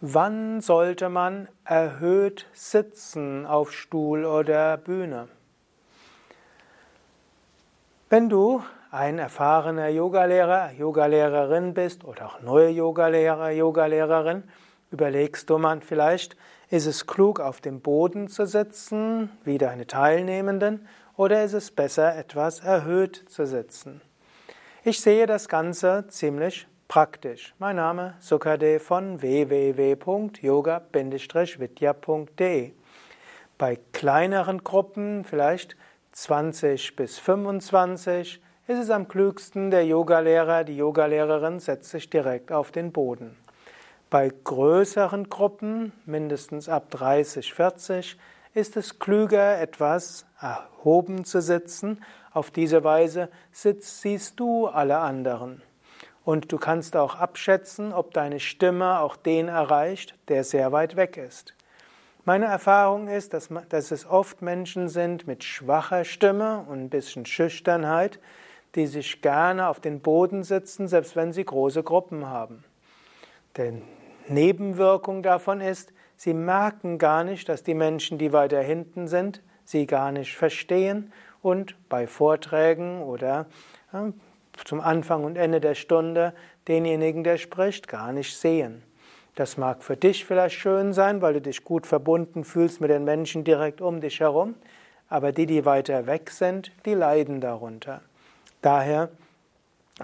Wann sollte man erhöht sitzen auf Stuhl oder Bühne? Wenn du ein erfahrener Yogalehrer, Yogalehrerin bist oder auch neue Yogalehrer, Yogalehrerin, überlegst du mal vielleicht, ist es klug auf dem Boden zu sitzen, wie deine Teilnehmenden, oder ist es besser etwas erhöht zu sitzen? Ich sehe das Ganze ziemlich praktisch. Mein Name Sukadev von www.yoga-vidya.de. Bei kleineren Gruppen, vielleicht 20 bis 25, ist es am klügsten, der Yogalehrer, die Yogalehrerin setzt sich direkt auf den Boden. Bei größeren Gruppen, mindestens ab 30, 40, ist es klüger, etwas erhoben zu sitzen. Auf diese Weise sitzt, siehst du alle anderen. Und du kannst auch abschätzen, ob deine Stimme auch den erreicht, der sehr weit weg ist. Meine Erfahrung ist, dass, dass es oft Menschen sind mit schwacher Stimme und ein bisschen Schüchternheit, die sich gerne auf den Boden sitzen, selbst wenn sie große Gruppen haben. Die Nebenwirkung davon ist, sie merken gar nicht, dass die Menschen, die weiter hinten sind, sie gar nicht verstehen und bei Vorträgen oder zum Anfang und Ende der Stunde denjenigen, der spricht, gar nicht sehen. Das mag für dich vielleicht schön sein, weil du dich gut verbunden fühlst mit den Menschen direkt um dich herum, aber die, die weiter weg sind, die leiden darunter. Daher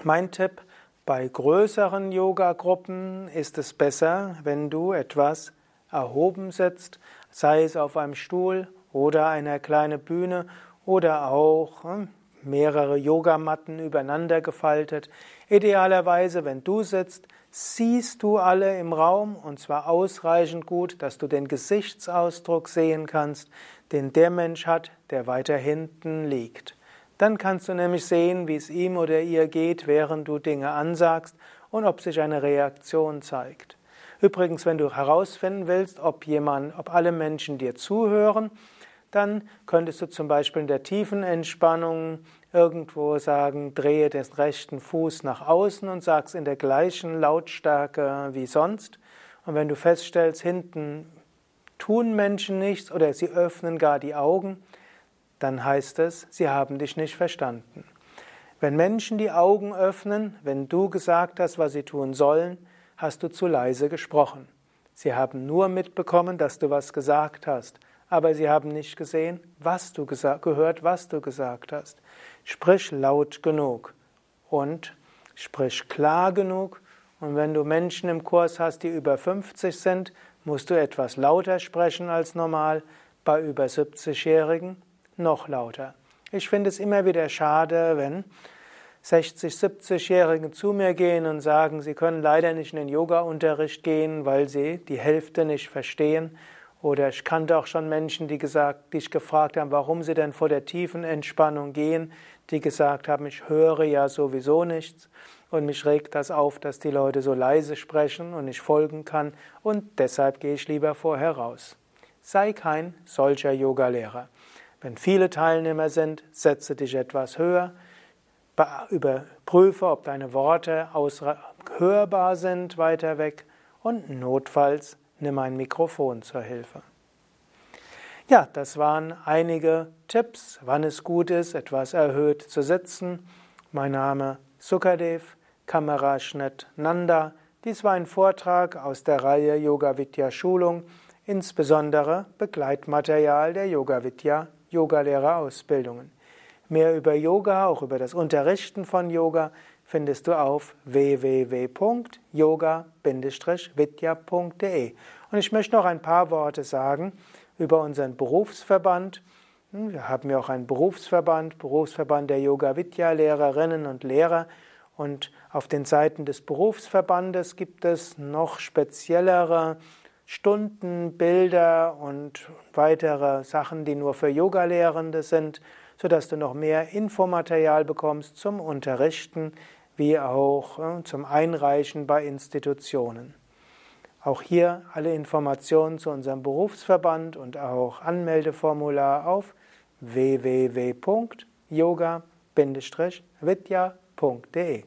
mein Tipp, bei größeren Yoga-Gruppen ist es besser, wenn du etwas erhoben sitzt, sei es auf einem Stuhl oder einer kleinen Bühne oder auch hm, mehrere Yogamatten übereinander gefaltet. Idealerweise, wenn du sitzt, siehst du alle im Raum und zwar ausreichend gut, dass du den Gesichtsausdruck sehen kannst, den der Mensch hat, der weiter hinten liegt. Dann kannst du nämlich sehen, wie es ihm oder ihr geht, während du Dinge ansagst und ob sich eine Reaktion zeigt. Übrigens, wenn du herausfinden willst, ob jemand, ob alle Menschen dir zuhören, dann könntest du zum Beispiel in der tiefen Entspannung irgendwo sagen, drehe den rechten Fuß nach außen und sagst in der gleichen Lautstärke wie sonst. Und wenn du feststellst, hinten tun Menschen nichts oder sie öffnen gar die Augen, dann heißt es, sie haben dich nicht verstanden. Wenn Menschen die Augen öffnen, wenn du gesagt hast, was sie tun sollen, hast du zu leise gesprochen. Sie haben nur mitbekommen, dass du was gesagt hast aber sie haben nicht gesehen, was du gehört, was du gesagt hast. Sprich laut genug und sprich klar genug. Und wenn du Menschen im Kurs hast, die über 50 sind, musst du etwas lauter sprechen als normal. Bei über 70-Jährigen noch lauter. Ich finde es immer wieder schade, wenn 60, 70-Jährige zu mir gehen und sagen, sie können leider nicht in den Yoga-Unterricht gehen, weil sie die Hälfte nicht verstehen oder ich kannte auch schon Menschen, die gesagt, die ich gefragt haben, warum sie denn vor der tiefen Entspannung gehen, die gesagt haben, ich höre ja sowieso nichts und mich regt das auf, dass die Leute so leise sprechen und ich folgen kann und deshalb gehe ich lieber vorher raus. Sei kein solcher Yogalehrer. Wenn viele Teilnehmer sind, setze dich etwas höher, überprüfe, ob deine Worte hörbar sind weiter weg und notfalls nimm ein Mikrofon zur Hilfe. Ja, das waren einige Tipps, wann es gut ist, etwas erhöht zu sitzen. Mein Name Sukadev, Kameraschnitt Nanda. Dies war ein Vortrag aus der Reihe Yoga Vidya Schulung, insbesondere Begleitmaterial der Yoga Vidya Yogalehrerausbildungen. Mehr über Yoga, auch über das Unterrichten von Yoga, findest du auf www.yoga-vidya.de. Und ich möchte noch ein paar Worte sagen über unseren Berufsverband. Hm, wir haben ja auch einen Berufsverband, Berufsverband der Yoga Vidya Lehrerinnen und Lehrer. Und auf den Seiten des Berufsverbandes gibt es noch speziellere Stunden, Bilder und weitere Sachen, die nur für Yogalehrende sind, sodass du noch mehr Infomaterial bekommst zum Unterrichten wie auch äh, zum Einreichen bei Institutionen. Auch hier alle Informationen zu unserem Berufsverband und auch Anmeldeformular auf www.yoga-vidya.de